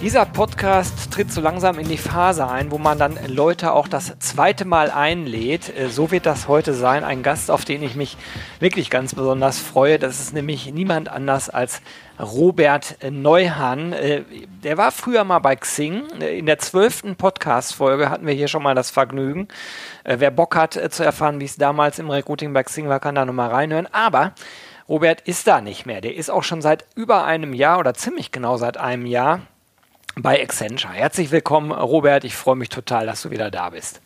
dieser Podcast tritt so langsam in die Phase ein, wo man dann Leute auch das zweite Mal einlädt. Äh, so wird das heute sein. Ein Gast, auf den ich mich wirklich ganz besonders freue. Das ist nämlich niemand anders als Robert Neuhan. Äh, der war früher mal bei Xing. Äh, in der zwölften Podcast-Folge hatten wir hier schon mal das Vergnügen. Wer Bock hat zu erfahren, wie es damals im Recruiting bei Xing war, kann da nochmal reinhören. Aber Robert ist da nicht mehr. Der ist auch schon seit über einem Jahr oder ziemlich genau seit einem Jahr bei Accenture. Herzlich willkommen, Robert. Ich freue mich total, dass du wieder da bist.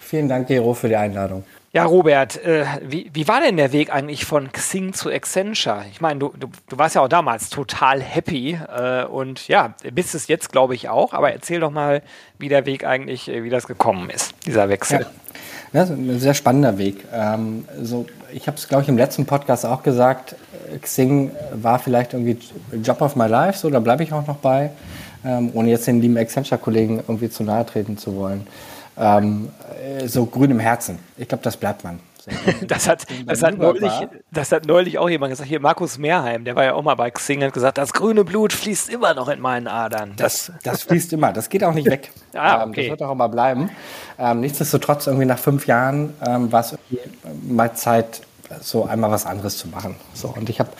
Vielen Dank, Gero, für die Einladung. Ja, Robert, äh, wie, wie war denn der Weg eigentlich von Xing zu Accenture? Ich meine, du, du, du warst ja auch damals total happy äh, und ja, bist es jetzt, glaube ich, auch. Aber erzähl doch mal, wie der Weg eigentlich, äh, wie das gekommen ist, dieser Wechsel. Ja. Das ist ein sehr spannender Weg. Ähm, so, ich habe es, glaube ich, im letzten Podcast auch gesagt, Xing war vielleicht irgendwie Job of my life, so, da bleibe ich auch noch bei ähm, ohne jetzt den lieben Accenture-Kollegen irgendwie zu nahe treten zu wollen. Ähm, so grün im Herzen. Ich glaube, das bleibt man. das, hat, das, hat neulich, das hat neulich auch jemand gesagt. Hier, Markus Mehrheim, der war ja auch mal bei Xing, hat gesagt, das grüne Blut fließt immer noch in meinen Adern. Das, das fließt immer, das geht auch nicht weg. ah, okay. das wird auch immer bleiben. Ähm, nichtsdestotrotz, irgendwie nach fünf Jahren ähm, war es mal Zeit, so einmal was anderes zu machen. So, und ich habe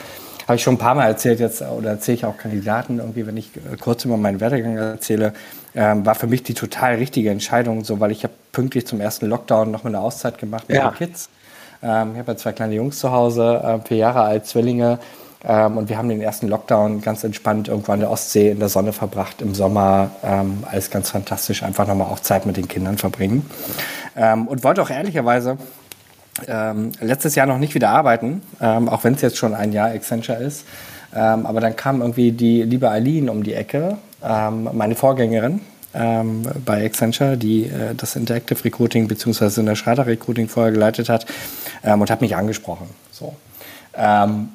habe ich schon ein paar Mal erzählt jetzt oder erzähle ich auch Kandidaten irgendwie, wenn ich äh, kurz über meinen Werdegang erzähle, ähm, war für mich die total richtige Entscheidung, so weil ich habe pünktlich zum ersten Lockdown noch mal eine Auszeit gemacht mit ja. den Kids. Ähm, ich habe ja zwei kleine Jungs zu Hause, äh, vier Jahre alt, Zwillinge. Ähm, und wir haben den ersten Lockdown ganz entspannt irgendwo an der Ostsee in der Sonne verbracht im Sommer. Ähm, alles ganz fantastisch, einfach nochmal auch Zeit mit den Kindern verbringen. Ähm, und wollte auch ehrlicherweise ähm, letztes Jahr noch nicht wieder arbeiten, ähm, auch wenn es jetzt schon ein Jahr Accenture ist. Ähm, aber dann kam irgendwie die liebe Eileen um die Ecke, ähm, meine Vorgängerin ähm, bei Accenture, die äh, das Interactive Recruiting bzw. in der Schrader Recruiting vorher geleitet hat ähm, und hat mich angesprochen. So.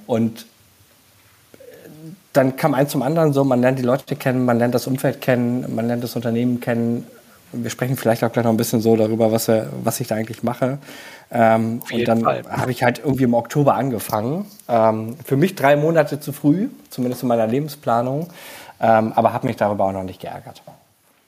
und dann kam eins zum anderen so, man lernt die Leute kennen, man lernt das Umfeld kennen, man lernt das Unternehmen kennen. Wir sprechen vielleicht auch gleich noch ein bisschen so darüber, was, wir, was ich da eigentlich mache. Ähm, und dann habe ich halt irgendwie im Oktober angefangen. Ähm, für mich drei Monate zu früh, zumindest in meiner Lebensplanung, ähm, aber habe mich darüber auch noch nicht geärgert.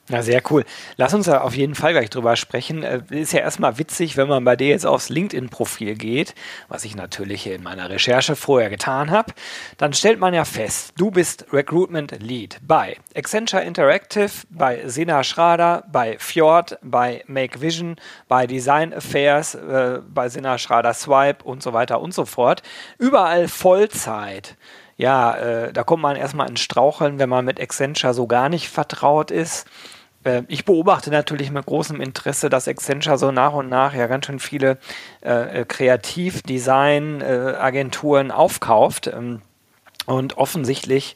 Ja, sehr cool. Lass uns da auf jeden Fall gleich drüber sprechen. Äh, ist ja erstmal witzig, wenn man bei dir jetzt aufs LinkedIn-Profil geht, was ich natürlich in meiner Recherche vorher getan habe, dann stellt man ja fest, du bist Recruitment Lead bei Accenture Interactive, bei Sena Schrader, bei Fjord, bei Make Vision, bei Design Affairs, äh, bei Sena Schrader Swipe und so weiter und so fort. Überall Vollzeit ja, äh, da kommt man erstmal ins Straucheln, wenn man mit Accenture so gar nicht vertraut ist. Äh, ich beobachte natürlich mit großem Interesse, dass Accenture so nach und nach ja ganz schön viele äh, äh Kreativ-Design-Agenturen aufkauft. Ähm, und offensichtlich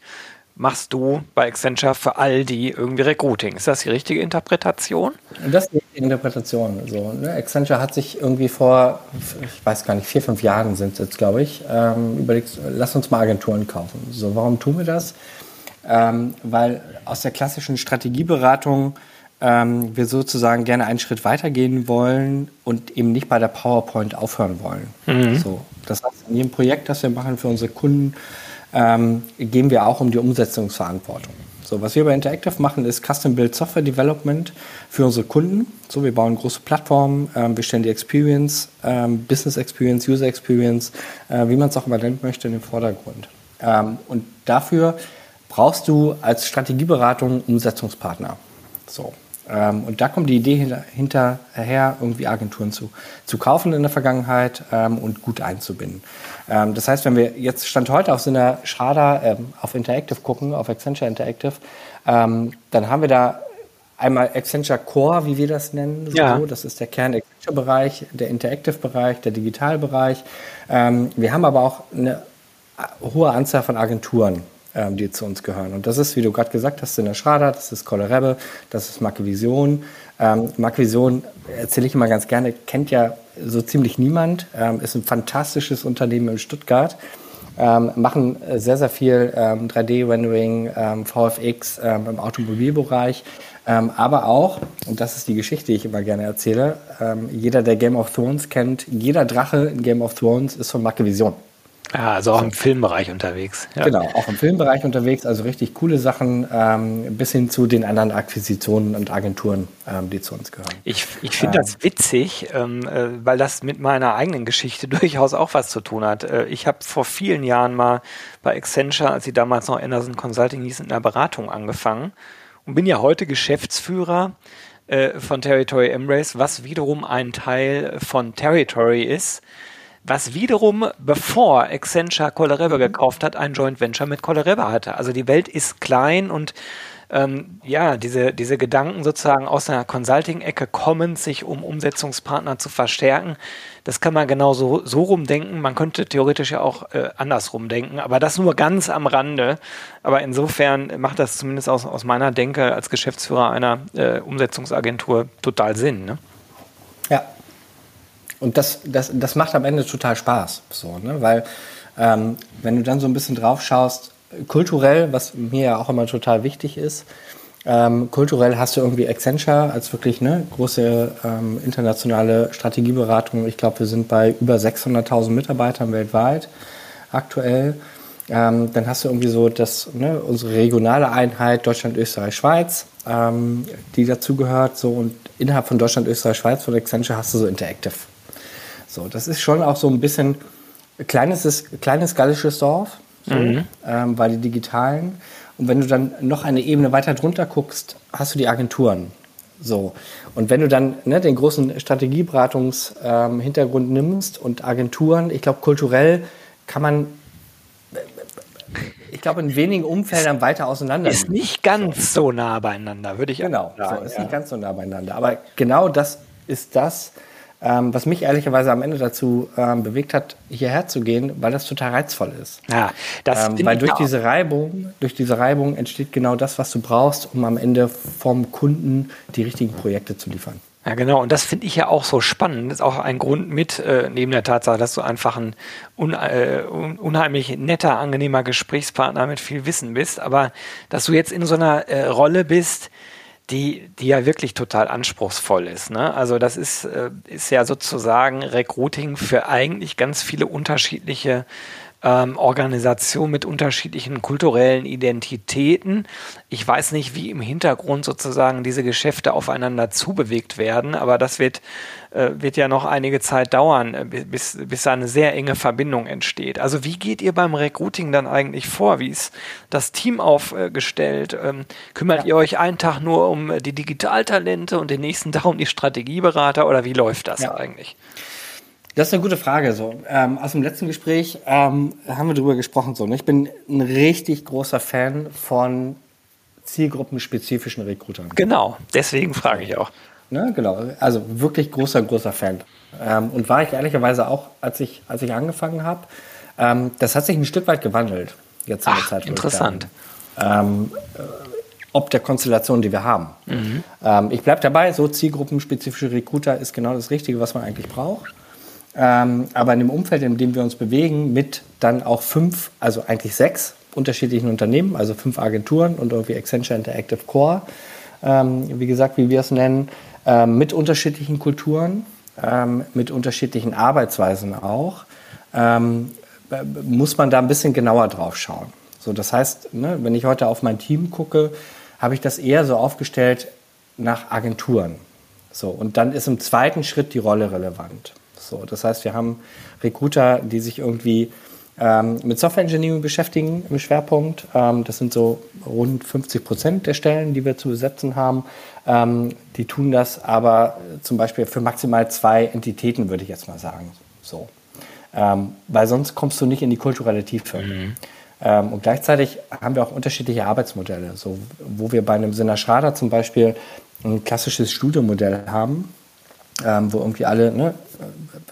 machst du bei Accenture für all die irgendwie Recruiting. Ist das die richtige Interpretation? Das ist die Interpretation. So, ne? Accenture hat sich irgendwie vor, ich weiß gar nicht, vier, fünf Jahren sind es jetzt, glaube ich, ähm, überlegt, lass uns mal Agenturen kaufen. So, warum tun wir das? Ähm, weil aus der klassischen Strategieberatung ähm, wir sozusagen gerne einen Schritt weitergehen wollen und eben nicht bei der PowerPoint aufhören wollen. Mhm. So, das heißt, in jedem Projekt, das wir machen für unsere Kunden, ähm, gehen wir auch um die Umsetzungsverantwortung. So, was wir bei Interactive machen, ist Custom Build Software Development für unsere Kunden. So, wir bauen große Plattformen, ähm, wir stellen die Experience, ähm, Business Experience, User Experience, äh, wie man es auch immer nennen möchte, in den Vordergrund. Ähm, und dafür brauchst du als Strategieberatung Umsetzungspartner. So. Ähm, und da kommt die Idee hinter, hinterher, irgendwie Agenturen zu, zu kaufen in der Vergangenheit ähm, und gut einzubinden. Ähm, das heißt, wenn wir jetzt Stand heute auf so einer Schrader ähm, auf Interactive gucken, auf Accenture Interactive, ähm, dann haben wir da einmal Accenture Core, wie wir das nennen. So. Ja. Das ist der Kern-Accenture-Bereich, der Interactive-Bereich, der Digital-Bereich. Ähm, wir haben aber auch eine hohe Anzahl von Agenturen ähm, die zu uns gehören. Und das ist, wie du gerade gesagt hast, in der Schrader, das ist Kolle das ist Marke Vision. Ähm, Marke Vision, erzähle ich immer ganz gerne, kennt ja so ziemlich niemand, ähm, ist ein fantastisches Unternehmen in Stuttgart. Ähm, machen sehr, sehr viel ähm, 3D-Rendering, ähm, VFX ähm, im Automobilbereich, ähm, aber auch, und das ist die Geschichte, die ich immer gerne erzähle, jeder, der Game of Thrones kennt, jeder Drache in Game of Thrones ist von Marke Vision. Ja, also auch im Filmbereich unterwegs. Ja. Genau, auch im Filmbereich unterwegs, also richtig coole Sachen, ähm, bis hin zu den anderen Akquisitionen und Agenturen, ähm, die zu uns gehören. Ich, ich finde ähm, das witzig, ähm, äh, weil das mit meiner eigenen Geschichte durchaus auch was zu tun hat. Äh, ich habe vor vielen Jahren mal bei Accenture, als sie damals noch Anderson Consulting hieß, in der Beratung angefangen und bin ja heute Geschäftsführer äh, von Territory Embrace, was wiederum ein Teil von Territory ist was wiederum, bevor Accenture Coloreba mhm. gekauft hat, ein Joint Venture mit Coloreba hatte. Also die Welt ist klein und ähm, ja, diese, diese Gedanken sozusagen aus einer Consulting-Ecke kommen, sich um Umsetzungspartner zu verstärken, das kann man genau so, so rumdenken. Man könnte theoretisch ja auch äh, andersrum denken, aber das nur ganz am Rande. Aber insofern macht das zumindest aus, aus meiner Denke als Geschäftsführer einer äh, Umsetzungsagentur total Sinn. Ne? Und das, das, das macht am Ende total Spaß, so, ne? weil ähm, wenn du dann so ein bisschen drauf schaust, kulturell, was mir ja auch immer total wichtig ist, ähm, kulturell hast du irgendwie Accenture als wirklich eine große ähm, internationale Strategieberatung. Ich glaube, wir sind bei über 600.000 Mitarbeitern weltweit aktuell. Ähm, dann hast du irgendwie so das, ne, unsere regionale Einheit Deutschland, Österreich, Schweiz, ähm, die dazugehört. So, und innerhalb von Deutschland, Österreich, Schweiz von Accenture hast du so Interactive. So, das ist schon auch so ein bisschen kleines, kleines gallisches Dorf, so, mhm. ähm, bei den Digitalen. Und wenn du dann noch eine Ebene weiter drunter guckst, hast du die Agenturen. So. Und wenn du dann ne, den großen Strategieberatungshintergrund ähm, nimmst und Agenturen, ich glaube, kulturell kann man, ich glaube, in wenigen Umfeldern weiter auseinander. Ist nicht ganz so nah beieinander, würde ich genau, sagen. Genau, so, ist ja. nicht ganz so nah beieinander. Aber genau das ist das, ähm, was mich ehrlicherweise am Ende dazu ähm, bewegt hat, hierher zu gehen, weil das total reizvoll ist. Ja, das ähm, weil durch diese Reibung, durch diese Reibung entsteht genau das, was du brauchst, um am Ende vom Kunden die richtigen Projekte zu liefern. Ja, genau. Und das finde ich ja auch so spannend. Das ist auch ein Grund mit, äh, neben der Tatsache, dass du einfach ein un, äh, unheimlich netter, angenehmer Gesprächspartner mit viel Wissen bist, aber dass du jetzt in so einer äh, Rolle bist, die, die ja wirklich total anspruchsvoll ist. Ne? Also das ist, äh, ist ja sozusagen Recruiting für eigentlich ganz viele unterschiedliche ähm, Organisation mit unterschiedlichen kulturellen Identitäten. Ich weiß nicht, wie im Hintergrund sozusagen diese Geschäfte aufeinander zubewegt werden, aber das wird, äh, wird ja noch einige Zeit dauern, äh, bis, bis da eine sehr enge Verbindung entsteht. Also wie geht ihr beim Recruiting dann eigentlich vor? Wie ist das Team aufgestellt? Ähm, kümmert ja. ihr euch einen Tag nur um die Digitaltalente und den nächsten Tag um die Strategieberater oder wie läuft das ja. eigentlich? Das ist eine gute Frage. So ähm, aus dem letzten Gespräch ähm, haben wir darüber gesprochen. So, ne? Ich bin ein richtig großer Fan von zielgruppenspezifischen Recruitern. Genau, deswegen frage ich auch. Ne, genau, also wirklich großer, großer Fan. Ähm, und war ich ehrlicherweise auch, als ich, als ich angefangen habe. Ähm, das hat sich ein Stück weit gewandelt jetzt in der Ach, Zeit. Interessant. Ähm, äh, ob der Konstellation, die wir haben. Mhm. Ähm, ich bleibe dabei, so zielgruppenspezifische Recruiter ist genau das Richtige, was man eigentlich braucht. Ähm, aber in dem Umfeld, in dem wir uns bewegen, mit dann auch fünf, also eigentlich sechs unterschiedlichen Unternehmen, also fünf Agenturen und irgendwie Accenture Interactive Core, ähm, wie gesagt, wie wir es nennen, ähm, mit unterschiedlichen Kulturen, ähm, mit unterschiedlichen Arbeitsweisen auch, ähm, muss man da ein bisschen genauer drauf schauen. So, das heißt, ne, wenn ich heute auf mein Team gucke, habe ich das eher so aufgestellt nach Agenturen. So, und dann ist im zweiten Schritt die Rolle relevant. So, das heißt, wir haben Recruiter, die sich irgendwie ähm, mit Software Engineering beschäftigen im Schwerpunkt. Ähm, das sind so rund 50 Prozent der Stellen, die wir zu besetzen haben. Ähm, die tun das aber zum Beispiel für maximal zwei Entitäten, würde ich jetzt mal sagen. So. Ähm, weil sonst kommst du nicht in die kulturelle Tiefe. Mhm. Ähm, und gleichzeitig haben wir auch unterschiedliche Arbeitsmodelle, so, wo wir bei einem Sinner Schrader zum Beispiel ein klassisches Studiomodell haben, ähm, wo irgendwie alle, ne,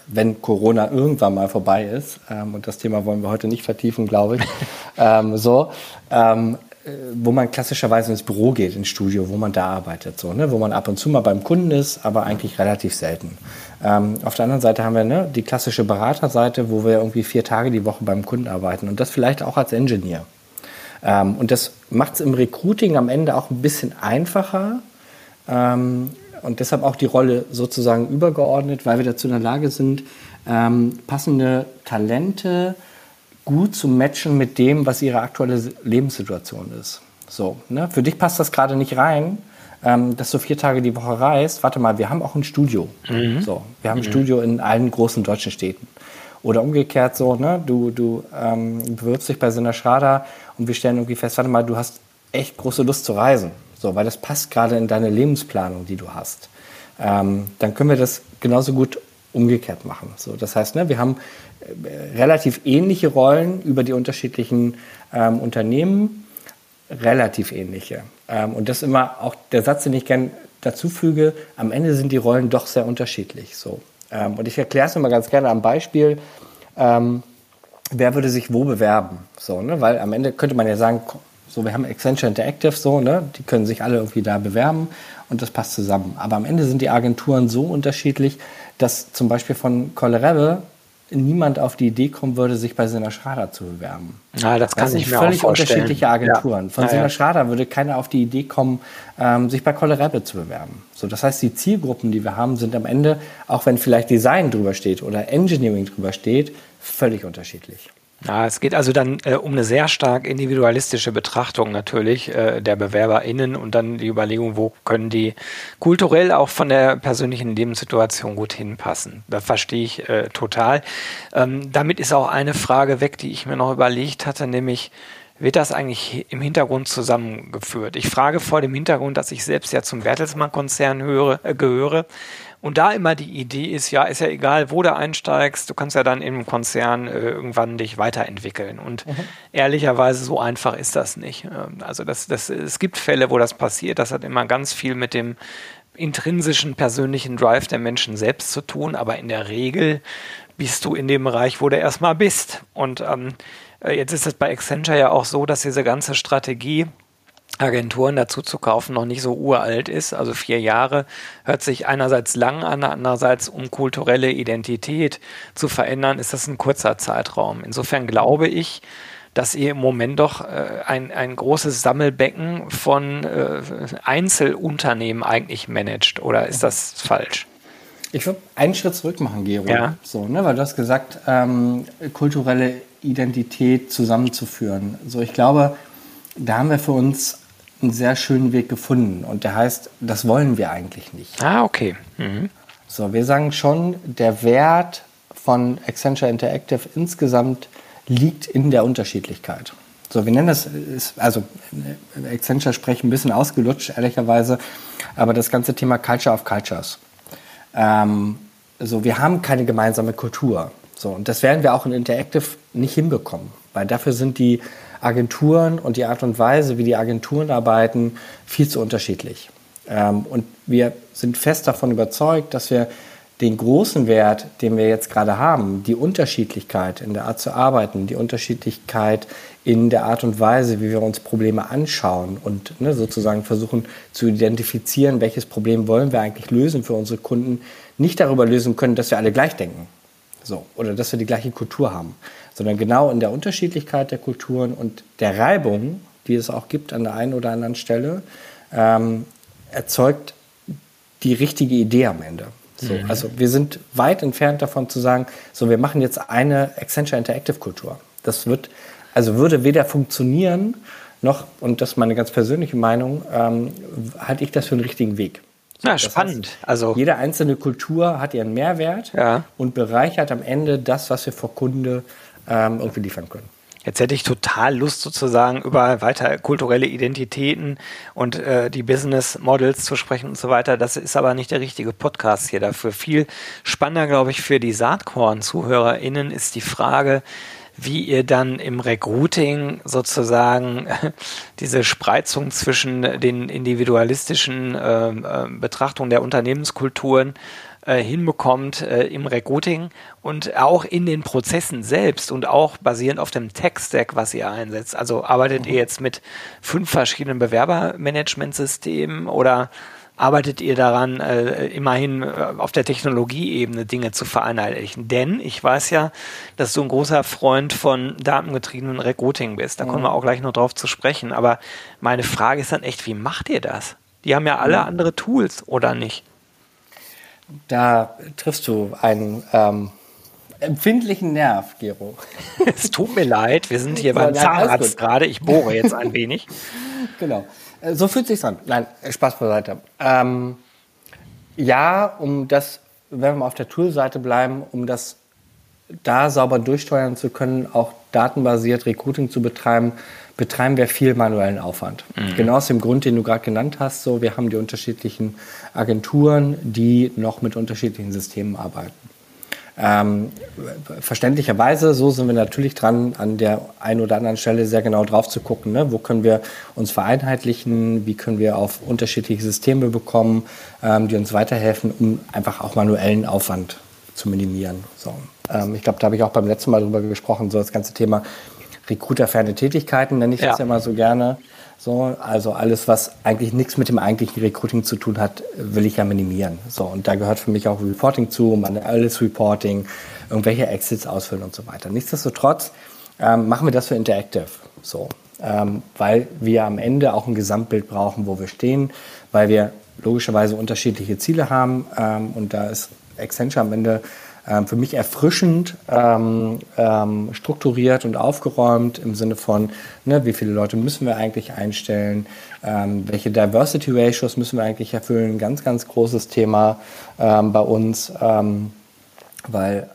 wenn Corona irgendwann mal vorbei ist, ähm, und das Thema wollen wir heute nicht vertiefen, glaube ich, ähm, so, ähm, äh, wo man klassischerweise ins Büro geht, ins Studio, wo man da arbeitet, so, ne? wo man ab und zu mal beim Kunden ist, aber eigentlich relativ selten. Ähm, auf der anderen Seite haben wir ne, die klassische Beraterseite, wo wir irgendwie vier Tage die Woche beim Kunden arbeiten und das vielleicht auch als Engineer. Ähm, und das macht es im Recruiting am Ende auch ein bisschen einfacher ähm, und deshalb auch die Rolle sozusagen übergeordnet, weil wir dazu in der Lage sind, ähm, passende Talente gut zu matchen mit dem, was ihre aktuelle Lebenssituation ist. So, ne? Für dich passt das gerade nicht rein, ähm, dass du vier Tage die Woche reist. Warte mal, wir haben auch ein Studio. Mhm. So, wir haben ein mhm. Studio in allen großen deutschen Städten. Oder umgekehrt so, ne? du, du ähm, bewirbst dich bei Sinner Schrader und wir stellen irgendwie fest, warte mal, du hast echt große Lust zu reisen. So, weil das passt gerade in deine Lebensplanung, die du hast. Ähm, dann können wir das genauso gut umgekehrt machen. So, das heißt, ne, wir haben äh, relativ ähnliche Rollen über die unterschiedlichen ähm, Unternehmen, relativ ähnliche. Ähm, und das ist immer auch der Satz, den ich gerne dazu füge, am Ende sind die Rollen doch sehr unterschiedlich. So. Ähm, und ich erkläre es immer ganz gerne am Beispiel, ähm, wer würde sich wo bewerben? So, ne? Weil am Ende könnte man ja sagen, so, wir haben Accenture Interactive, so, ne? die können sich alle irgendwie da bewerben und das passt zusammen. Aber am Ende sind die Agenturen so unterschiedlich, dass zum Beispiel von Colorado niemand auf die Idee kommen würde, sich bei Sina Schrader zu bewerben. Ja, das kann das sind ich mir völlig unterschiedliche Agenturen. Ja. Von ja, Sina ja. Schrader würde keiner auf die Idee kommen, ähm, sich bei Colorado zu bewerben. So, das heißt, die Zielgruppen, die wir haben, sind am Ende, auch wenn vielleicht Design drüber steht oder Engineering drüber steht, völlig unterschiedlich. Ja, es geht also dann äh, um eine sehr stark individualistische Betrachtung natürlich äh, der BewerberInnen und dann die Überlegung, wo können die kulturell auch von der persönlichen Lebenssituation gut hinpassen. Das verstehe ich äh, total. Ähm, damit ist auch eine Frage weg, die ich mir noch überlegt hatte, nämlich wird das eigentlich im Hintergrund zusammengeführt? Ich frage vor dem Hintergrund, dass ich selbst ja zum Bertelsmann-Konzern äh, gehöre und da immer die Idee ist, ja, ist ja egal, wo du einsteigst, du kannst ja dann im Konzern äh, irgendwann dich weiterentwickeln. Und mhm. ehrlicherweise so einfach ist das nicht. Ähm, also das, das, es gibt Fälle, wo das passiert. Das hat immer ganz viel mit dem intrinsischen persönlichen Drive der Menschen selbst zu tun. Aber in der Regel bist du in dem Bereich, wo du erstmal bist. Und ähm, äh, jetzt ist es bei Accenture ja auch so, dass diese ganze Strategie Agenturen dazu zu kaufen noch nicht so uralt ist. Also vier Jahre hört sich einerseits lang an, andererseits um kulturelle Identität zu verändern, ist das ein kurzer Zeitraum. Insofern glaube ich, dass ihr im Moment doch äh, ein, ein großes Sammelbecken von äh, Einzelunternehmen eigentlich managt. Oder ist das falsch? Ich würde einen Schritt zurück machen, Gero. Ja. So, ne, weil du hast gesagt, ähm, kulturelle Identität zusammenzuführen. So, ich glaube, da haben wir für uns einen sehr schönen Weg gefunden. Und der heißt, das wollen wir eigentlich nicht. Ah, okay. Mhm. So, wir sagen schon, der Wert von Accenture Interactive insgesamt liegt in der Unterschiedlichkeit. So, wir nennen das, also Accenture spreche ein bisschen ausgelutscht, ehrlicherweise, aber das ganze Thema Culture of Cultures. Ähm, so, wir haben keine gemeinsame Kultur. So, und das werden wir auch in Interactive nicht hinbekommen, weil dafür sind die Agenturen und die Art und Weise, wie die Agenturen arbeiten, viel zu unterschiedlich. Ähm, und wir sind fest davon überzeugt, dass wir den großen Wert, den wir jetzt gerade haben, die Unterschiedlichkeit in der Art zu arbeiten, die Unterschiedlichkeit in der Art und Weise, wie wir uns Probleme anschauen und ne, sozusagen versuchen zu identifizieren, welches Problem wollen wir eigentlich lösen für unsere Kunden, nicht darüber lösen können, dass wir alle gleich denken. So, oder dass wir die gleiche Kultur haben, sondern genau in der Unterschiedlichkeit der Kulturen und der Reibung, die es auch gibt an der einen oder anderen Stelle, ähm, erzeugt die richtige Idee am Ende. So, mhm. Also wir sind weit entfernt davon zu sagen, so wir machen jetzt eine Accenture Interactive Kultur. Das wird, also würde weder funktionieren noch, und das ist meine ganz persönliche Meinung, ähm, halte ich das für einen richtigen Weg. Ja, das spannend. Heißt, also jede einzelne Kultur hat ihren Mehrwert ja. und bereichert am Ende das, was wir vor Kunde ähm, irgendwie liefern können. Jetzt hätte ich total Lust sozusagen über weiter kulturelle Identitäten und äh, die Business Models zu sprechen und so weiter. Das ist aber nicht der richtige Podcast hier dafür. Viel spannender, glaube ich, für die Saatkorn-ZuhörerInnen ist die Frage, wie ihr dann im Recruiting sozusagen diese Spreizung zwischen den individualistischen äh, Betrachtungen der Unternehmenskulturen äh, hinbekommt äh, im Recruiting und auch in den Prozessen selbst und auch basierend auf dem Tech-Stack, was ihr einsetzt. Also arbeitet mhm. ihr jetzt mit fünf verschiedenen Bewerbermanagementsystemen oder arbeitet ihr daran, äh, immerhin äh, auf der Technologieebene Dinge zu vereinheitlichen? Denn ich weiß ja, dass du ein großer Freund von datengetriebenen Recruiting bist. Da mhm. kommen wir auch gleich noch drauf zu sprechen. Aber meine Frage ist dann echt, wie macht ihr das? Die haben ja alle mhm. andere Tools, oder nicht? Da triffst du einen ähm, empfindlichen Nerv, Gero. es tut mir leid, wir sind hier beim Zahnarzt gerade. Ich bohre jetzt ein wenig. genau. Äh, so fühlt sich an. Nein, Spaß beiseite. Ähm, ja, um das, wenn wir mal auf der Tool-Seite bleiben, um das da sauber durchsteuern zu können, auch datenbasiert Recruiting zu betreiben, betreiben wir viel manuellen Aufwand. Mhm. Genau aus dem Grund, den du gerade genannt hast. So, wir haben die unterschiedlichen Agenturen, die noch mit unterschiedlichen Systemen arbeiten. Ähm, verständlicherweise, so sind wir natürlich dran, an der einen oder anderen Stelle sehr genau drauf zu gucken, ne? wo können wir uns vereinheitlichen, wie können wir auf unterschiedliche Systeme bekommen, ähm, die uns weiterhelfen, um einfach auch manuellen Aufwand zu minimieren. So. Ähm, ich glaube, da habe ich auch beim letzten Mal drüber gesprochen, so das ganze Thema Recruiterferne Tätigkeiten, nenne ich ja. das ja mal so gerne. So, also alles, was eigentlich nichts mit dem eigentlichen Recruiting zu tun hat, will ich ja minimieren. So, und da gehört für mich auch Reporting zu, manuelles Reporting, irgendwelche Exits ausfüllen und so weiter. Nichtsdestotrotz ähm, machen wir das für Interactive. So, ähm, weil wir am Ende auch ein Gesamtbild brauchen, wo wir stehen, weil wir logischerweise unterschiedliche Ziele haben ähm, und da ist Accenture am Ende für mich erfrischend ähm, ähm, strukturiert und aufgeräumt im Sinne von, ne, wie viele Leute müssen wir eigentlich einstellen, ähm, welche Diversity Ratios müssen wir eigentlich erfüllen, ganz, ganz großes Thema ähm, bei uns, ähm, weil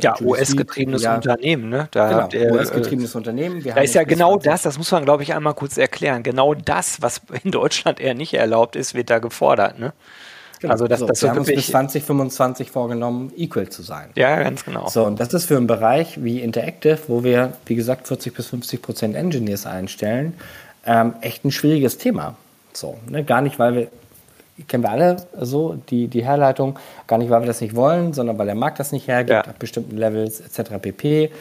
ja, US-getriebenes ja, Unternehmen, ne? Da genau, US-getriebenes äh, Unternehmen. Wir da ist ja genau das, das muss man, glaube ich, einmal kurz erklären. Genau das, was in Deutschland eher nicht erlaubt ist, wird da gefordert, ne? Genau. Also das, so, das wir haben uns bis 2025 vorgenommen, equal zu sein. Ja, ganz genau. So, und das ist für einen Bereich wie Interactive, wo wir, wie gesagt, 40 bis 50 Prozent Engineers einstellen, ähm, echt ein schwieriges Thema. So, ne? Gar nicht, weil wir, kennen wir alle so, die, die Herleitung, gar nicht, weil wir das nicht wollen, sondern weil der Markt das nicht hergibt, ja. ab bestimmten Levels etc. pp.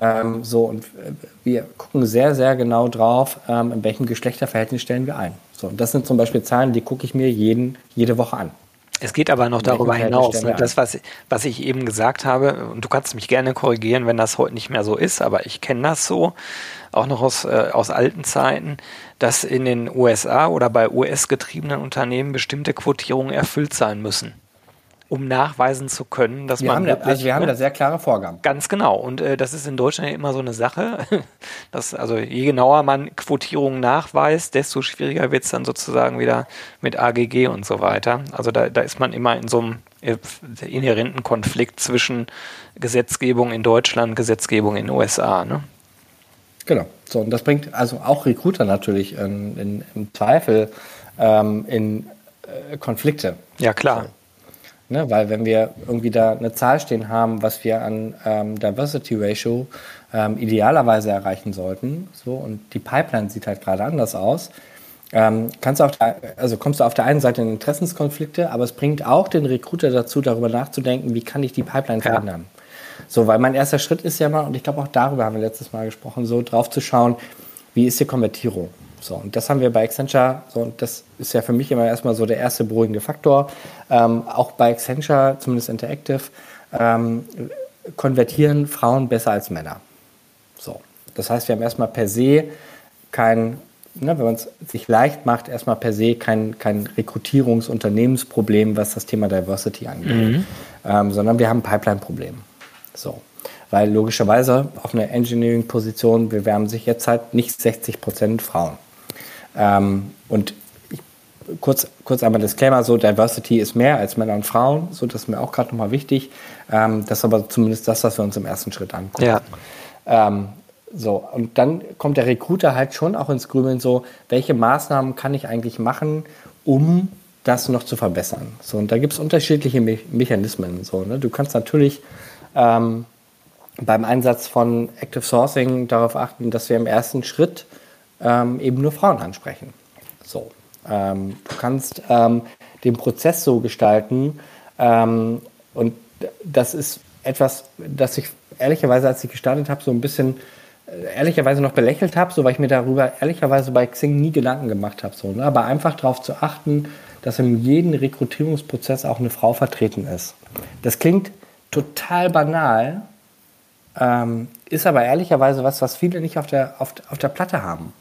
Ähm, so, und äh, wir gucken sehr, sehr genau drauf, ähm, in welchem Geschlechterverhältnis stellen wir ein. So, und das sind zum Beispiel Zahlen, die gucke ich mir jeden, jede Woche an. Es geht aber noch darüber hinaus. Ne? Das, was, was ich eben gesagt habe, und du kannst mich gerne korrigieren, wenn das heute nicht mehr so ist, aber ich kenne das so, auch noch aus, äh, aus alten Zeiten, dass in den USA oder bei US-getriebenen Unternehmen bestimmte Quotierungen erfüllt sein müssen um nachweisen zu können, dass wir man. Haben da, also wir haben ne, da sehr klare Vorgaben. Ganz genau. Und äh, das ist in Deutschland immer so eine Sache. dass, also je genauer man Quotierungen nachweist, desto schwieriger wird es dann sozusagen wieder mit AGG und so weiter. Also da, da ist man immer in so einem äh, inhärenten Konflikt zwischen Gesetzgebung in Deutschland, Gesetzgebung in den USA. Ne? Genau. So, und das bringt also auch Recruiter natürlich in, in, im Zweifel ähm, in äh, Konflikte. Ja, klar. Ne, weil wenn wir irgendwie da eine Zahl stehen haben, was wir an ähm, Diversity Ratio ähm, idealerweise erreichen sollten, so und die Pipeline sieht halt gerade anders aus, ähm, kannst du auf der, also kommst du auf der einen Seite in Interessenskonflikte, aber es bringt auch den Recruiter dazu, darüber nachzudenken, wie kann ich die Pipeline ja. verändern. So, weil mein erster Schritt ist ja mal, und ich glaube auch darüber haben wir letztes Mal gesprochen, so drauf zu schauen, wie ist die Konvertierung? So, und das haben wir bei Accenture, so, und das ist ja für mich immer erstmal so der erste beruhigende Faktor. Ähm, auch bei Accenture, zumindest Interactive, ähm, konvertieren Frauen besser als Männer. So, das heißt, wir haben erstmal per se kein, ne, wenn man es sich leicht macht, erstmal per se kein, kein Rekrutierungsunternehmensproblem, was das Thema Diversity angeht, mhm. ähm, sondern wir haben ein Pipeline-Problem. So. Weil logischerweise auf einer Engineering-Position bewerben sich jetzt halt nicht 60 Prozent Frauen. Ähm, und ich, kurz, kurz einmal Disclaimer, so Diversity ist mehr als Männer und Frauen, so das ist mir auch gerade nochmal wichtig. Ähm, das ist aber zumindest das, was wir uns im ersten Schritt angucken. Ja. Ähm, so, und dann kommt der Recruiter halt schon auch ins Grübeln so, welche Maßnahmen kann ich eigentlich machen, um das noch zu verbessern. So, und da gibt es unterschiedliche Me Mechanismen. So, ne? Du kannst natürlich ähm, beim Einsatz von Active Sourcing darauf achten, dass wir im ersten Schritt ähm, eben nur Frauen ansprechen. So. Ähm, du kannst ähm, den Prozess so gestalten, Ähm, und das ist etwas, das ich ehrlicherweise, als ich gestartet habe, so ein bisschen äh, ehrlicherweise noch belächelt habe, so weil ich mir darüber ehrlicherweise bei Xing nie Gedanken gemacht habe. So, ne? Aber einfach darauf zu achten, dass in jedem Rekrutierungsprozess auch eine Frau vertreten ist. Das klingt total banal, ähm, ist aber ehrlicherweise was, was viele nicht auf der, auf, auf der Platte haben.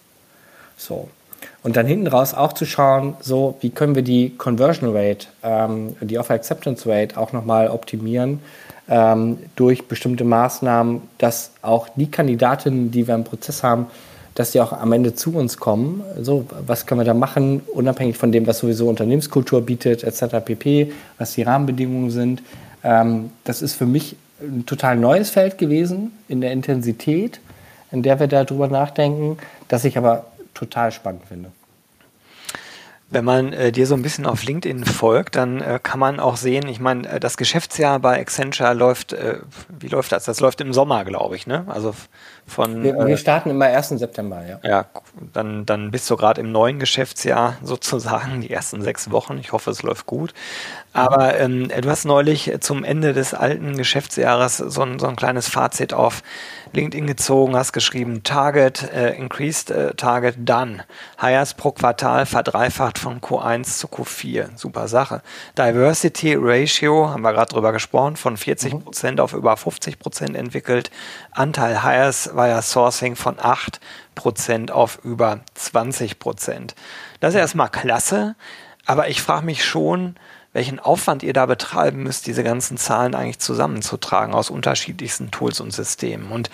So. Und dann hinten raus auch zu schauen, so wie können wir die Conversion Rate, ähm, die Offer Acceptance Rate auch nochmal optimieren ähm, durch bestimmte Maßnahmen, dass auch die Kandidatinnen, die wir im Prozess haben, dass die auch am Ende zu uns kommen. So, was können wir da machen, unabhängig von dem, was sowieso Unternehmenskultur bietet, etc. pp., was die Rahmenbedingungen sind. Ähm, das ist für mich ein total neues Feld gewesen in der Intensität, in der wir darüber nachdenken, das ich aber total spannend finde. Wenn man äh, dir so ein bisschen auf LinkedIn folgt, dann äh, kann man auch sehen, ich meine, äh, das Geschäftsjahr bei Accenture läuft, äh, wie läuft das? Das läuft im Sommer, glaube ich, ne? Also von. Wir, wir, äh, starten immer 1. September, ja. Ja, dann, dann bist du gerade im neuen Geschäftsjahr sozusagen, die ersten sechs Wochen. Ich hoffe, es läuft gut. Aber ähm, du hast neulich zum Ende des alten Geschäftsjahres so ein, so ein kleines Fazit auf LinkedIn gezogen, hast geschrieben, Target, äh, Increased äh, Target Done. Hires pro Quartal verdreifacht von Q1 zu Q4. Super Sache. Diversity Ratio, haben wir gerade drüber gesprochen, von 40 Prozent mhm. auf über 50 Prozent entwickelt. Anteil Hires via Sourcing von 8 Prozent auf über 20 Prozent. Das ist erstmal klasse, aber ich frage mich schon, welchen Aufwand ihr da betreiben müsst, diese ganzen Zahlen eigentlich zusammenzutragen aus unterschiedlichsten Tools und Systemen. Und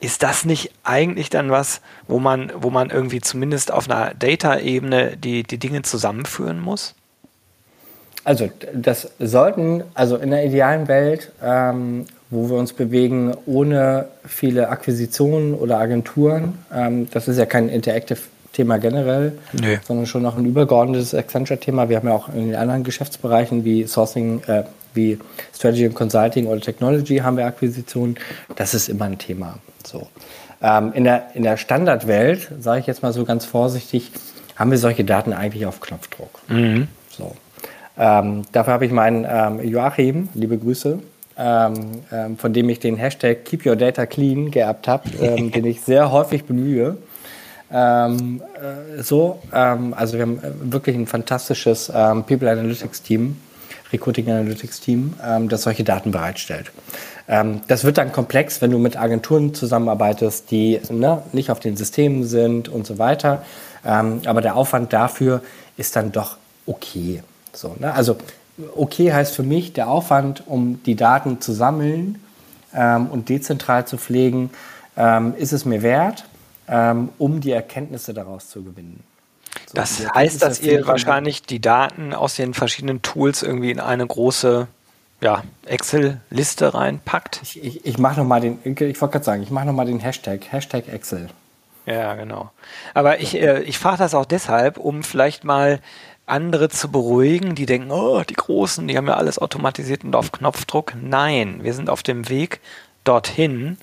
ist das nicht eigentlich dann was, wo man, wo man irgendwie zumindest auf einer Data-Ebene die, die Dinge zusammenführen muss? Also das sollten, also in der idealen Welt, ähm, wo wir uns bewegen, ohne viele Akquisitionen oder Agenturen, ähm, das ist ja kein Interactive Thema generell, nee. sondern schon noch ein übergeordnetes Accenture-Thema. Wir haben ja auch in den anderen Geschäftsbereichen wie Sourcing, äh, wie Strategy and Consulting oder Technology haben wir Akquisitionen. Das ist immer ein Thema. So. Ähm, in, der, in der Standardwelt, sage ich jetzt mal so ganz vorsichtig, haben wir solche Daten eigentlich auf Knopfdruck. Mhm. So. Ähm, dafür habe ich meinen ähm, Joachim, liebe Grüße, ähm, ähm, von dem ich den Hashtag Keep Your Data Clean geerbt habe, ähm, den ich sehr häufig bemühe. Ähm, äh, so, ähm, also wir haben äh, wirklich ein fantastisches ähm, People Analytics Team, Recruiting Analytics Team, das solche Daten bereitstellt. Das wird dann komplex, wenn du mit Agenturen zusammenarbeitest, die ne, nicht auf den Systemen sind und so weiter. Aber der Aufwand dafür ist dann doch okay. So, ne? Also okay heißt für mich, der Aufwand, um die Daten zu sammeln und dezentral zu pflegen, ist es mir wert ähm, um die Erkenntnisse daraus zu gewinnen. So, das heißt, dass ihr wahrscheinlich die Daten aus den verschiedenen Tools irgendwie in eine große ja, Excel-Liste reinpackt. Ich, ich, ich mache nochmal den, ich wollte gerade sagen, ich mache nochmal den Hashtag, Hashtag Excel. Ja, genau. Aber ich, äh, ich frage das auch deshalb, um vielleicht mal andere zu beruhigen, die denken, oh, die Großen, die haben ja alles automatisiert und auf Knopfdruck. Nein, wir sind auf dem Weg dorthin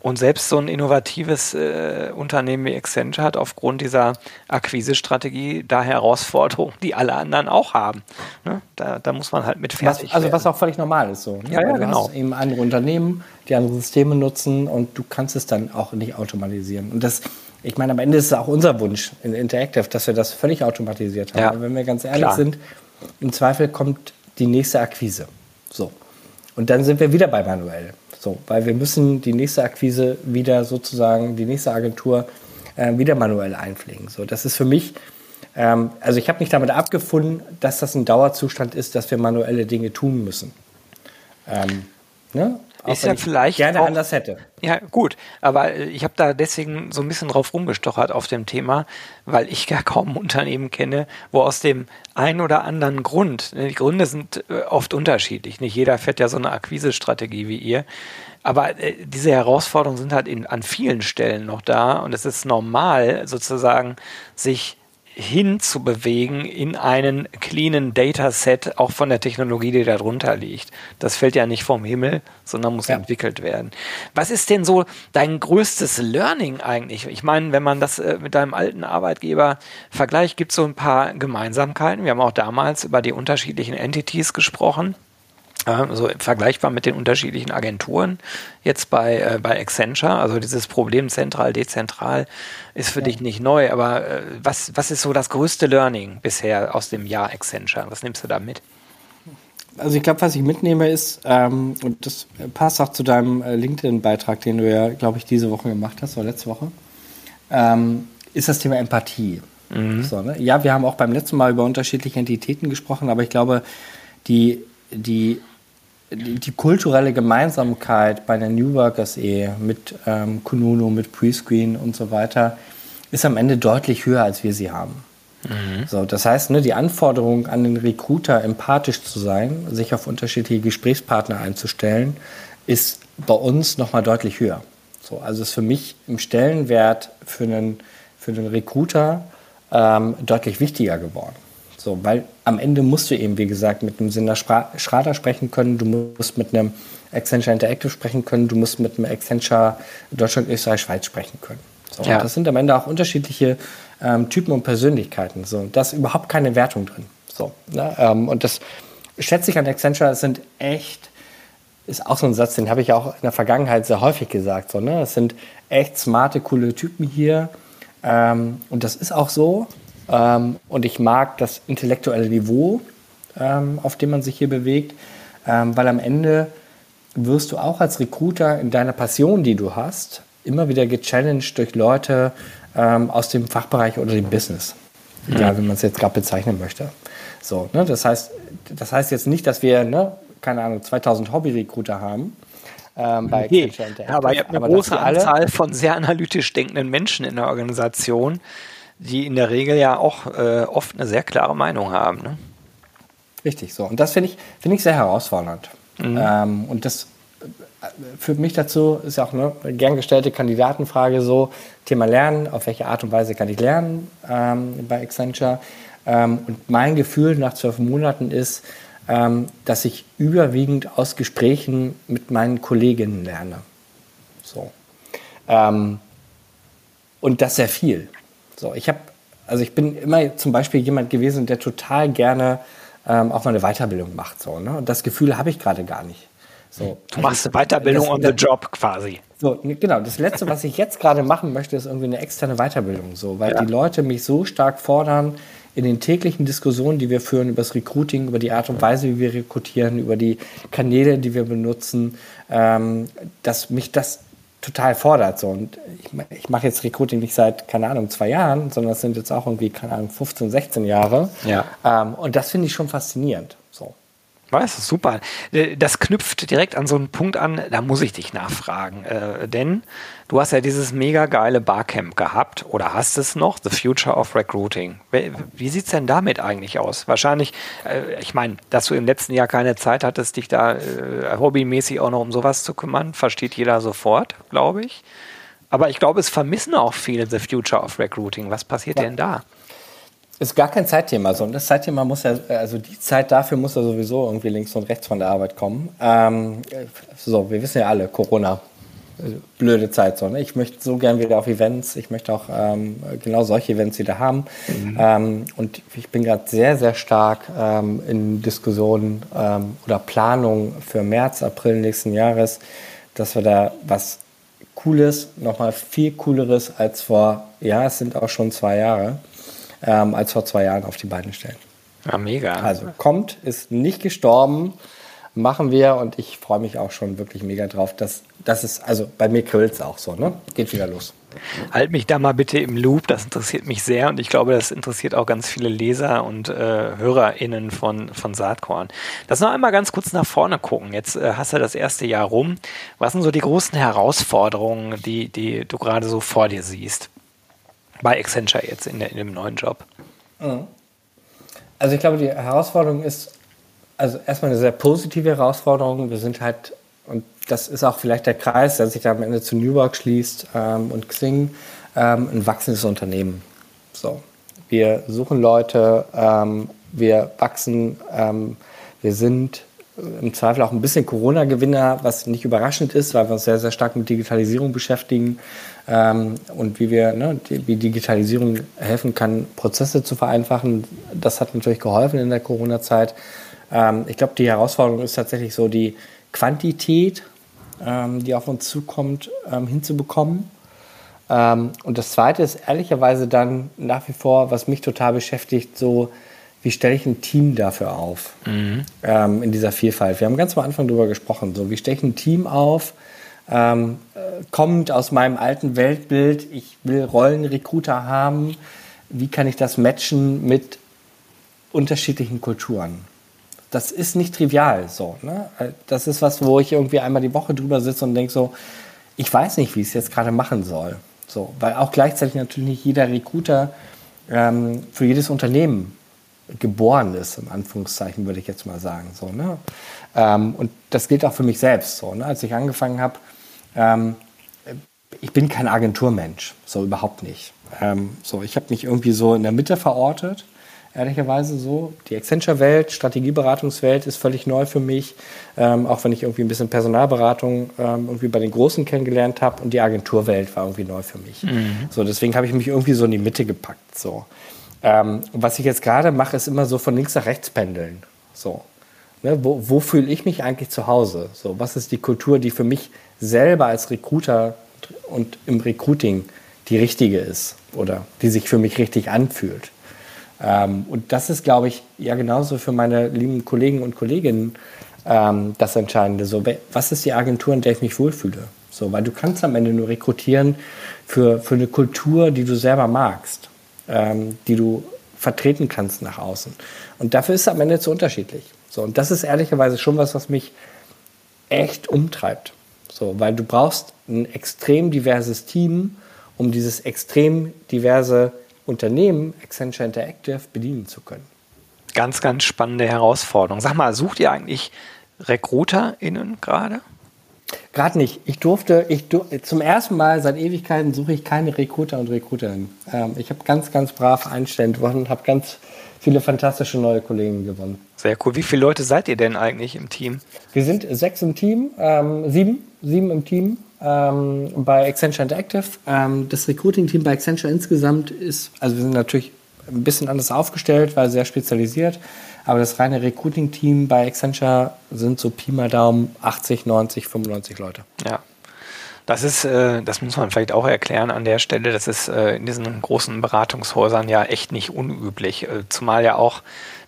und selbst so ein innovatives äh, Unternehmen wie Accenture hat aufgrund dieser Akquise-Strategie da Herausforderungen, die alle anderen auch haben. Ne? Da, da, muss man halt mit fertig was, Also werden. was auch völlig normal ist so. Ne? Ja, ja, du genau. hast eben andere Unternehmen, die andere Systeme nutzen und du kannst es dann auch nicht automatisieren. Und das, ich meine, am Ende ist es auch unser Wunsch in Interactive, dass wir das völlig automatisiert haben. Ja, wenn wir ganz ehrlich klar. sind, im Zweifel kommt die nächste Akquise. So. Und dann sind wir wieder bei manuell. So, weil wir müssen die nächste Akquise wieder sozusagen, die nächste Agentur äh, wieder manuell einpflegen. So, das ist für mich, ähm, also ich habe mich damit abgefunden, dass das ein Dauerzustand ist, dass wir manuelle Dinge tun müssen. Ähm, ne? Auch ist ja vielleicht gerne auch, anders hätte. Ja, gut. Aber äh, ich habe da deswegen so ein bisschen drauf rumgestochert auf dem Thema, weil ich gar kaum Unternehmen kenne, wo aus dem einen oder anderen Grund, ne, die Gründe sind äh, oft unterschiedlich. Nicht jeder fährt ja so eine Akquisestrategie wie ihr. Aber äh, diese Herausforderungen sind halt in, an vielen Stellen noch da und es ist normal, sozusagen, sich hinzubewegen in einen cleanen Dataset, auch von der Technologie, die darunter liegt. Das fällt ja nicht vom Himmel, sondern muss ja. entwickelt werden. Was ist denn so dein größtes Learning eigentlich? Ich meine, wenn man das äh, mit deinem alten Arbeitgeber vergleicht, gibt es so ein paar Gemeinsamkeiten. Wir haben auch damals über die unterschiedlichen Entities gesprochen. Also vergleichbar mit den unterschiedlichen Agenturen jetzt bei, äh, bei Accenture. Also dieses Problem zentral, dezentral ist für ja. dich nicht neu, aber äh, was, was ist so das größte Learning bisher aus dem Jahr Accenture? Was nimmst du da mit? Also ich glaube, was ich mitnehme ist, ähm, und das passt auch zu deinem äh, LinkedIn-Beitrag, den du ja, glaube ich, diese Woche gemacht hast, oder letzte Woche, ähm, ist das Thema Empathie. Mhm. So, ne? Ja, wir haben auch beim letzten Mal über unterschiedliche Entitäten gesprochen, aber ich glaube, die, die die, die, kulturelle Gemeinsamkeit bei der New Workers Ehe mit ähm, Kununu, mit Prescreen und so weiter ist am Ende deutlich höher, als wir sie haben. Mhm. So, das heißt, ne, die Anforderung an den Recruiter, empathisch zu sein, sich auf unterschiedliche Gesprächspartner einzustellen, ist bei uns nochmal deutlich höher. So, also ist für mich im Stellenwert für einen, für einen Recruiter ähm, deutlich wichtiger geworden. So, weil am Ende musst du eben, wie gesagt, mit einem Sender Schrader sprechen können, du musst mit einem Accenture Interactive sprechen können, du musst mit einem Accenture Deutschland, Österreich, Schweiz sprechen können. So, ja. das sind am Ende auch unterschiedliche ähm, Typen und Persönlichkeiten. So, da ist überhaupt keine Wertung drin. So, ne? ähm, und das schätze ich an Accenture, das sind echt, ist auch so ein Satz, den habe ich auch in der Vergangenheit sehr häufig gesagt. So, ne? Das sind echt smarte, coole Typen hier. Ähm, und das ist auch so. Ähm, und ich mag das intellektuelle Niveau, ähm, auf dem man sich hier bewegt, ähm, weil am Ende wirst du auch als Recruiter in deiner Passion, die du hast, immer wieder gechallenged durch Leute ähm, aus dem Fachbereich oder dem Business. Egal, mhm. wie man es jetzt gerade bezeichnen möchte. So, ne, das, heißt, das heißt jetzt nicht, dass wir, ne, keine Ahnung, 2000 Hobby-Recruiter haben. Ähm, bei. Ja, aber ihr habt eine große Anzahl von sehr analytisch denkenden Menschen in der Organisation, die in der Regel ja auch äh, oft eine sehr klare Meinung haben. Ne? Richtig, so. Und das finde ich, find ich sehr herausfordernd. Mhm. Ähm, und das äh, führt mich dazu, ist ja auch eine gern gestellte Kandidatenfrage so, Thema Lernen, auf welche Art und Weise kann ich lernen ähm, bei Accenture. Ähm, und mein Gefühl nach zwölf Monaten ist, ähm, dass ich überwiegend aus Gesprächen mit meinen Kolleginnen lerne. So. Ähm, und das sehr viel. So, ich habe, also ich bin immer zum Beispiel jemand gewesen, der total gerne ähm, auch mal eine Weiterbildung macht. So, ne? Und das Gefühl habe ich gerade gar nicht. So, du machst eine Weiterbildung das, on the job quasi. So, genau. Das Letzte, was ich jetzt gerade machen möchte, ist irgendwie eine externe Weiterbildung. So, weil ja. die Leute mich so stark fordern in den täglichen Diskussionen, die wir führen über das Recruiting, über die Art und Weise, wie wir rekrutieren, über die Kanäle, die wir benutzen, ähm, dass mich das total fordert. So. Und ich, ich mache jetzt Recruiting nicht seit, keine Ahnung, zwei Jahren, sondern es sind jetzt auch irgendwie, keine Ahnung, 15, 16 Jahre. Ja. Ähm, und das finde ich schon faszinierend. Was? Super. Äh, das knüpft direkt an so einen Punkt an, da muss ich dich nachfragen. Äh, denn du hast ja dieses mega geile Barcamp gehabt oder hast es noch, The Future of Recruiting. Wie, wie sieht es denn damit eigentlich aus? Wahrscheinlich, äh, ich meine, dass du im letzten Jahr keine Zeit hattest, dich da äh, hobbymäßig auch noch um sowas zu kümmern, versteht jeder sofort, glaube ich. Aber ich glaube, es vermissen auch viele The Future of Recruiting. Was passiert ja. denn da? Ist gar kein Zeitthema. So. Und das Zeitthema muss ja, also die Zeit dafür muss ja sowieso irgendwie links und rechts von der Arbeit kommen. Ähm, so, wir wissen ja alle, Corona, blöde Zeit. So, ne? Ich möchte so gern wieder auf Events. Ich möchte auch ähm, genau solche Events wieder haben. Mhm. Ähm, und ich bin gerade sehr, sehr stark ähm, in Diskussionen ähm, oder Planung für März, April nächsten Jahres, dass wir da was Cooles, nochmal viel Cooleres als vor, ja, es sind auch schon zwei Jahre, ähm, als vor zwei Jahren auf die Beine stellen. Ja, mega. Also kommt, ist nicht gestorben, machen wir und ich freue mich auch schon wirklich mega drauf. Dass, das ist, also bei mir kribbelt es auch so, ne? Geht wieder los. Halt mich da mal bitte im Loop, das interessiert mich sehr und ich glaube, das interessiert auch ganz viele Leser und äh, HörerInnen von, von Saatkorn. Lass noch einmal ganz kurz nach vorne gucken. Jetzt äh, hast du das erste Jahr rum. Was sind so die großen Herausforderungen, die, die du gerade so vor dir siehst? Bei Accenture jetzt in, der, in dem neuen Job? Mhm. Also ich glaube, die Herausforderung ist, also erstmal eine sehr positive Herausforderung. Wir sind halt, und das ist auch vielleicht der Kreis, der sich da am Ende zu New Work schließt ähm, und Xing, ähm, ein wachsendes Unternehmen. So. Wir suchen Leute, ähm, wir wachsen, ähm, wir sind im Zweifel auch ein bisschen Corona-Gewinner, was nicht überraschend ist, weil wir uns sehr, sehr stark mit Digitalisierung beschäftigen ähm, und wie wir, ne, wie Digitalisierung helfen kann, Prozesse zu vereinfachen. Das hat natürlich geholfen in der Corona-Zeit. Ähm, ich glaube, die Herausforderung ist tatsächlich so die Quantität, ähm, die auf uns zukommt, ähm, hinzubekommen. Ähm, und das Zweite ist ehrlicherweise dann nach wie vor, was mich total beschäftigt, so wie stelle ich ein Team dafür auf mhm. ähm, in dieser Vielfalt. Wir haben ganz am Anfang darüber gesprochen, so wie stelle ich ein Team auf, ähm, äh, kommend aus meinem alten Weltbild, ich will Rollenrecruiter haben, wie kann ich das matchen mit unterschiedlichen Kulturen? Das ist nicht trivial so. Ne? Das ist was, wo ich irgendwie einmal die Woche drüber sitze und denke so, ich weiß nicht, wie ich es jetzt gerade machen soll. So, weil auch gleichzeitig natürlich nicht jeder Recruiter ähm, für jedes Unternehmen geboren ist, in Anführungszeichen würde ich jetzt mal sagen. So, ne? Ähm, und das gilt auch für mich selbst. So, ne? Als ich angefangen habe, ähm, ich bin kein Agenturmensch, so überhaupt nicht. Ähm, so, ich habe mich irgendwie so in der Mitte verortet, ehrlicherweise so. Die Accenture-Welt, Strategieberatungswelt ist völlig neu für mich, ähm, auch wenn ich irgendwie ein bisschen Personalberatung ähm, irgendwie bei den Großen kennengelernt habe und die Agenturwelt war irgendwie neu für mich. Mhm. So, deswegen habe ich mich irgendwie so in die Mitte gepackt. So. Ähm, was ich jetzt gerade mache, ist immer so von links nach rechts pendeln. So. Ne, wo, wo fühle ich mich eigentlich zu Hause? So, was ist die Kultur, die für mich selber als Recruiter und im Recruiting die richtige ist oder die sich für mich richtig anfühlt? Ähm, und das ist, glaube ich, ja genauso für meine lieben Kollegen und Kolleginnen ähm, das Entscheidende. So, was ist die Agentur, in der ich mich wohlfühle? So, weil du kannst am Ende nur rekrutieren für, für eine Kultur, die du selber magst ähm, die du vertreten kannst nach außen. Und dafür ist es am Ende zu unterschiedlich. So, und das ist ehrlicherweise schon was, was mich echt umtreibt. So, weil du brauchst ein extrem diverses Team, um dieses extrem diverse Unternehmen, Accenture Interactive, bedienen zu können. Ganz, ganz spannende Herausforderung. Sag mal, sucht ihr eigentlich RecruiterInnen gerade? Gerade nicht. Ich durfte, ich zum ersten Mal seit Ewigkeiten suche ich keine Recruiter und Recruiterinnen. Ähm, ich habe ganz, ganz brav einstellen gewonnen und habe ganz viele fantastische neue Kollegen gewonnen. Sehr cool. Wie viele Leute seid ihr denn eigentlich im Team? Wir sind sechs im Team, ähm, sieben, sieben im Team ähm, bei Accenture Interactive. Ähm, das Recruiting-Team bei Accenture insgesamt ist, also wir sind natürlich ein bisschen anders aufgestellt, weil sehr spezialisiert. Aber das reine Recruiting-Team bei Accenture sind so Pi mal Daumen 80, 90, 95 Leute. Ja. Das ist, äh, das muss man vielleicht auch erklären an der Stelle. Das ist äh, in diesen großen Beratungshäusern ja echt nicht unüblich, äh, zumal ja auch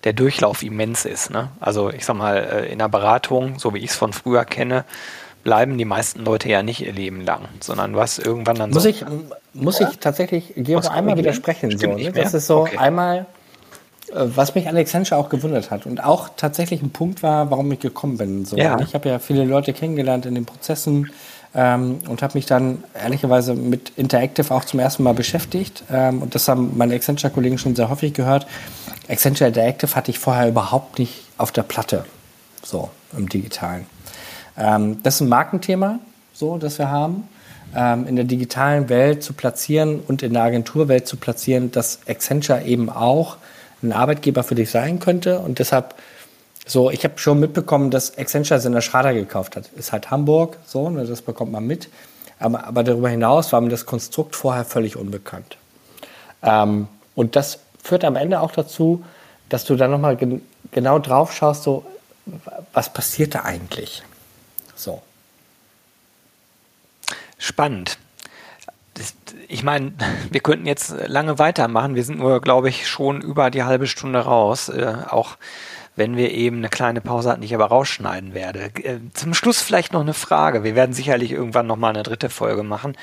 der Durchlauf immens ist. Ne? Also ich sag mal, in der Beratung, so wie ich es von früher kenne, bleiben die meisten Leute ja nicht ihr Leben lang, sondern was irgendwann dann muss so. Ich, muss ich tatsächlich Georg einmal widersprechen. So, ne? Das ist so okay. einmal was mich an Accenture auch gewundert hat und auch tatsächlich ein Punkt war, warum ich gekommen bin. So, ja. Ich habe ja viele Leute kennengelernt in den Prozessen ähm, und habe mich dann ehrlicherweise mit Interactive auch zum ersten Mal beschäftigt. Ähm, und das haben meine Accenture-Kollegen schon sehr häufig gehört. Accenture Interactive hatte ich vorher überhaupt nicht auf der Platte, so im Digitalen. Ähm, das ist ein Markenthema, so, das wir haben. Ähm, in der digitalen Welt zu platzieren und in der Agenturwelt zu platzieren, dass Accenture eben auch ein Arbeitgeber für dich sein könnte. Und deshalb, so, ich habe schon mitbekommen, dass Accenture seine Schrader gekauft hat. Ist halt Hamburg, so, ne, das bekommt man mit. Aber, aber darüber hinaus war mir das Konstrukt vorher völlig unbekannt. Ähm, und das führt am Ende auch dazu, dass du dann nochmal gen genau drauf schaust, so, was passiert da eigentlich? So. Spannend ich meine, wir könnten jetzt lange weitermachen. Wir sind nur, glaube ich, schon über die halbe Stunde raus. Äh, auch wenn wir eben eine kleine Pause hatten, die ich aber rausschneiden werde. Äh, zum Schluss vielleicht noch eine Frage. Wir werden sicherlich irgendwann nochmal eine dritte Folge machen.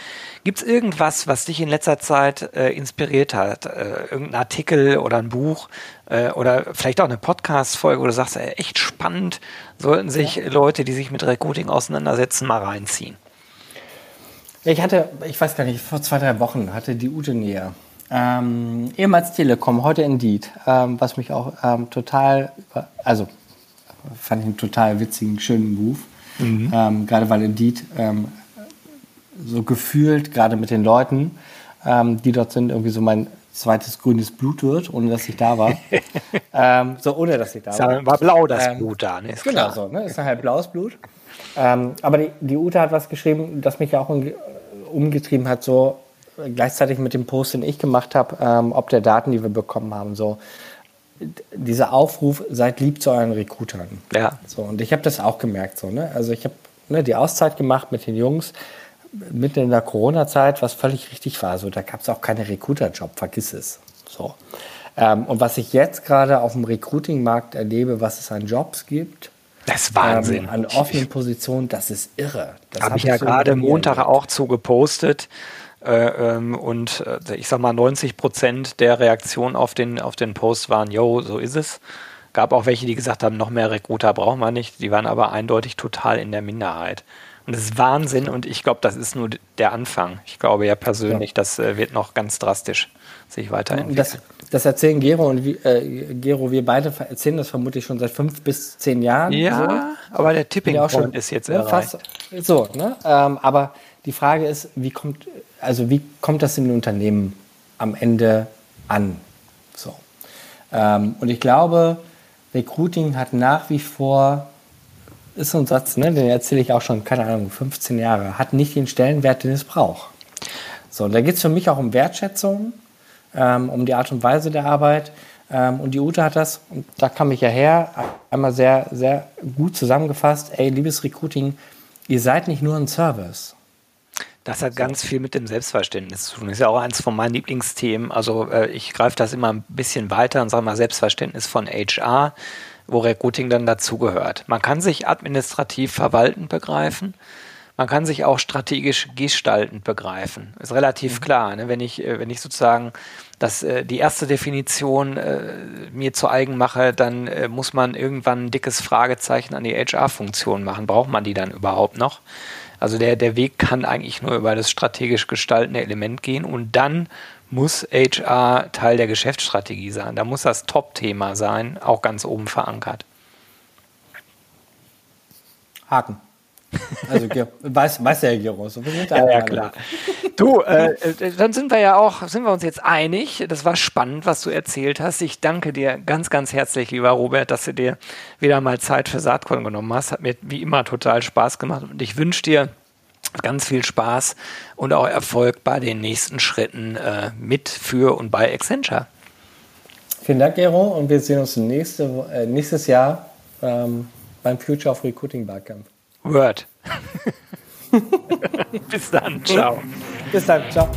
Gibt es irgendwas, was dich in letzter Zeit äh, inspiriert hat? Äh, irgendein Artikel oder ein Buch äh, oder vielleicht auch eine Podcast-Folge, wo du sagst, äh, echt spannend, sollten sich ja. Leute, die sich mit Recruiting auseinandersetzen, mal reinziehen? Ich hatte, ich weiß gar nicht, vor zwei, drei Wochen hatte die Ute näher. Ähm, ehemals Telekom, heute Indeed, ähm, was mich auch ähm, total, also fand ich einen total witzigen, schönen Move. Mhm. Ähm, gerade weil Indeed ähm, so gefühlt, gerade mit den Leuten, ähm, die dort sind, irgendwie so mein zweites grünes Blut wird, ohne dass ich da war. so ohne dass ich da war. War blau das Blut da, ne? Ist genau klar. so, ne? Ist halt blaues Blut. Aber die, die Ute hat was geschrieben, das mich auch umgetrieben hat, so gleichzeitig mit dem Post, den ich gemacht habe, ähm, ob der Daten, die wir bekommen haben. So, dieser Aufruf, seid lieb zu euren Recruitern. Ja. So, und ich habe das auch gemerkt. So, ne? Also ich habe ne, die Auszeit gemacht mit den Jungs mitten in der Corona-Zeit, was völlig richtig war. So, da gab es auch keine Recruiter-Job, vergiss es. So. Ähm, und was ich jetzt gerade auf dem Recruiting-Markt erlebe, was es an Jobs gibt, das ist Wahnsinn. Ähm, an offenen Positionen, das ist irre. Das habe hab ich ja so gerade Montag auch zu gepostet. Äh, ähm, und äh, ich sag mal, 90 Prozent der Reaktionen auf den, auf den Post waren, yo, so ist es. Gab auch welche, die gesagt haben, noch mehr Recruiter brauchen wir nicht. Die waren aber eindeutig total in der Minderheit. Und das ist Wahnsinn und ich glaube, das ist nur der Anfang. Ich glaube ja persönlich, ja. das äh, wird noch ganz drastisch sich weiterentwickeln. Das, das erzählen Gero und äh, Gero, wir beide erzählen das vermutlich schon seit fünf bis zehn Jahren. Ja, so. aber der Tipping Point schon, ist jetzt erreicht. Fast, so, ne? Ähm, aber die Frage ist, wie kommt, also wie kommt das in den Unternehmen am Ende an? So. Ähm, und ich glaube, Recruiting hat nach wie vor, ist so ein Satz, ne, den erzähle ich auch schon, keine Ahnung, 15 Jahre, hat nicht den Stellenwert, den es braucht. So, und da geht es für mich auch um Wertschätzung, ähm, um die Art und Weise der Arbeit. Ähm, und die Ute hat das, und da kam ich ja her, einmal sehr, sehr gut zusammengefasst. Ey, liebes Recruiting, ihr seid nicht nur ein Service. Das hat ganz viel mit dem Selbstverständnis zu tun. Das ist ja auch eins von meinen Lieblingsthemen. Also äh, ich greife das immer ein bisschen weiter und sage mal Selbstverständnis von HR, wo Recruiting dann dazugehört. Man kann sich administrativ verwaltend begreifen. Man kann sich auch strategisch gestaltend begreifen. Ist relativ mhm. klar. Ne? Wenn ich, äh, wenn ich sozusagen das, äh, die erste Definition äh, mir zu eigen mache, dann äh, muss man irgendwann ein dickes Fragezeichen an die HR-Funktion machen. Braucht man die dann überhaupt noch? Also der, der Weg kann eigentlich nur über das strategisch gestaltende Element gehen und dann muss HR Teil der Geschäftsstrategie sein. Da muss das Top-Thema sein, auch ganz oben verankert. Haken. Also weiß, weiß der Giro. So, ja, ja, klar. Du, äh, äh, dann sind wir ja auch, sind wir uns jetzt einig. Das war spannend, was du erzählt hast. Ich danke dir ganz, ganz herzlich, lieber Robert, dass du dir wieder mal Zeit für Saatkorn genommen hast. Hat mir wie immer total Spaß gemacht und ich wünsche dir ganz viel Spaß und auch Erfolg bei den nächsten Schritten äh, mit, für und bei Accenture. Vielen Dank, Gero, und wir sehen uns nächste, äh, nächstes Jahr ähm, beim Future of Recruiting Barcamp. Word. Bis dann. Ciao. Bis dann. Ciao.